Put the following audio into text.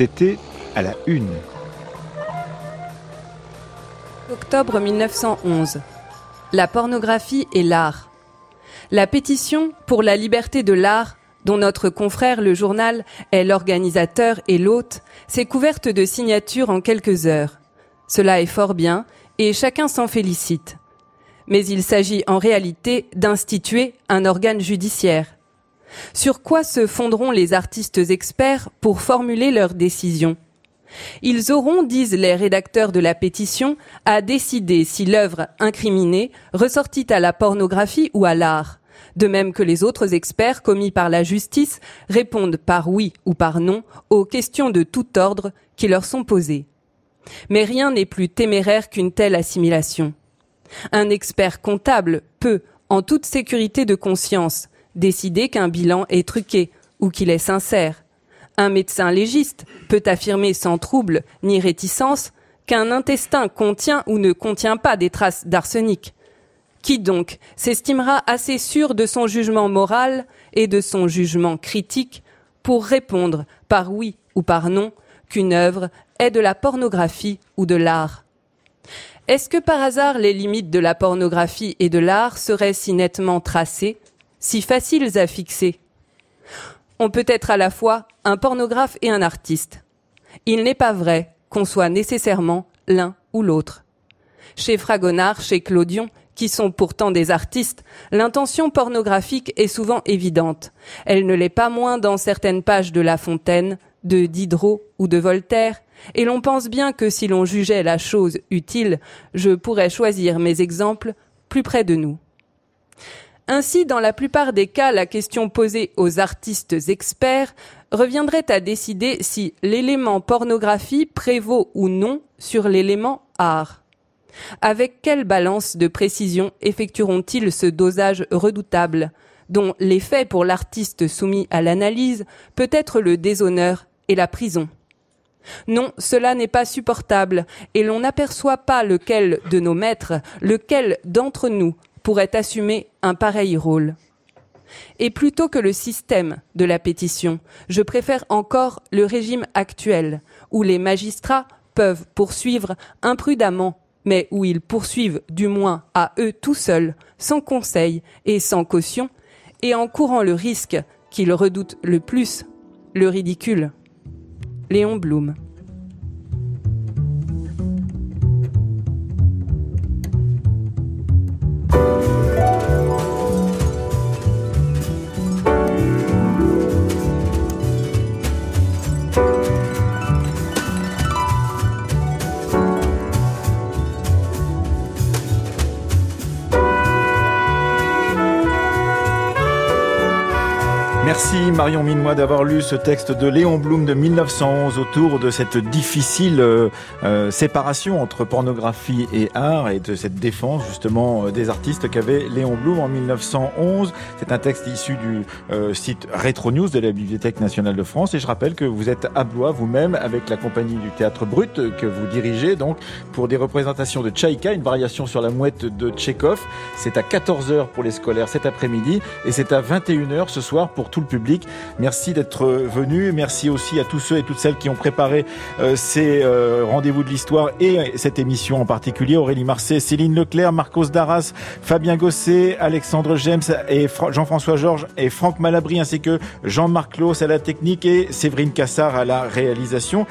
C'était à la une. Octobre 1911. La pornographie et l'art. La pétition pour la liberté de l'art, dont notre confrère le journal est l'organisateur et l'hôte, s'est couverte de signatures en quelques heures. Cela est fort bien et chacun s'en félicite. Mais il s'agit en réalité d'instituer un organe judiciaire. Sur quoi se fonderont les artistes experts pour formuler leurs décisions? Ils auront, disent les rédacteurs de la pétition, à décider si l'œuvre incriminée ressortit à la pornographie ou à l'art, de même que les autres experts commis par la justice répondent par oui ou par non aux questions de tout ordre qui leur sont posées. Mais rien n'est plus téméraire qu'une telle assimilation. Un expert comptable peut, en toute sécurité de conscience, décider qu'un bilan est truqué ou qu'il est sincère. Un médecin légiste peut affirmer sans trouble ni réticence qu'un intestin contient ou ne contient pas des traces d'arsenic. Qui donc s'estimera assez sûr de son jugement moral et de son jugement critique pour répondre par oui ou par non qu'une œuvre est de la pornographie ou de l'art? Est-ce que par hasard les limites de la pornographie et de l'art seraient si nettement tracées? Si faciles à fixer. On peut être à la fois un pornographe et un artiste. Il n'est pas vrai qu'on soit nécessairement l'un ou l'autre. Chez Fragonard, chez Clodion, qui sont pourtant des artistes, l'intention pornographique est souvent évidente. Elle ne l'est pas moins dans certaines pages de La Fontaine, de Diderot ou de Voltaire, et l'on pense bien que si l'on jugeait la chose utile, je pourrais choisir mes exemples plus près de nous. Ainsi, dans la plupart des cas, la question posée aux artistes experts reviendrait à décider si l'élément pornographie prévaut ou non sur l'élément art. Avec quelle balance de précision effectueront-ils ce dosage redoutable, dont l'effet pour l'artiste soumis à l'analyse peut être le déshonneur et la prison? Non, cela n'est pas supportable, et l'on n'aperçoit pas lequel de nos maîtres, lequel d'entre nous pourrait assumer un pareil rôle. Et plutôt que le système de la pétition, je préfère encore le régime actuel, où les magistrats peuvent poursuivre imprudemment, mais où ils poursuivent du moins à eux tout seuls, sans conseil et sans caution, et en courant le risque qu'ils redoutent le plus, le ridicule. Léon Blum. Merci Marion Minois d'avoir lu ce texte de Léon Blum de 1911 autour de cette difficile euh, euh, séparation entre pornographie et art et de cette défense justement euh, des artistes qu'avait Léon Blum en 1911. C'est un texte issu du site Retro News de la Bibliothèque nationale de France et je rappelle que vous êtes à Blois vous-même avec la compagnie du Théâtre Brut que vous dirigez donc pour des représentations de Tchaïka, une variation sur la mouette de Tchekhov. C'est à 14h pour les scolaires cet après-midi et c'est à 21h ce soir pour public. Merci d'être venu. Merci aussi à tous ceux et toutes celles qui ont préparé euh, ces euh, rendez-vous de l'histoire et cette émission en particulier. Aurélie Marseille, Céline Leclerc, Marcos Darras, Fabien Gosset, Alexandre James et Jean-François Georges et Franck Malabry ainsi que Jean-Marc Claus à la technique et Séverine Cassard à la réalisation.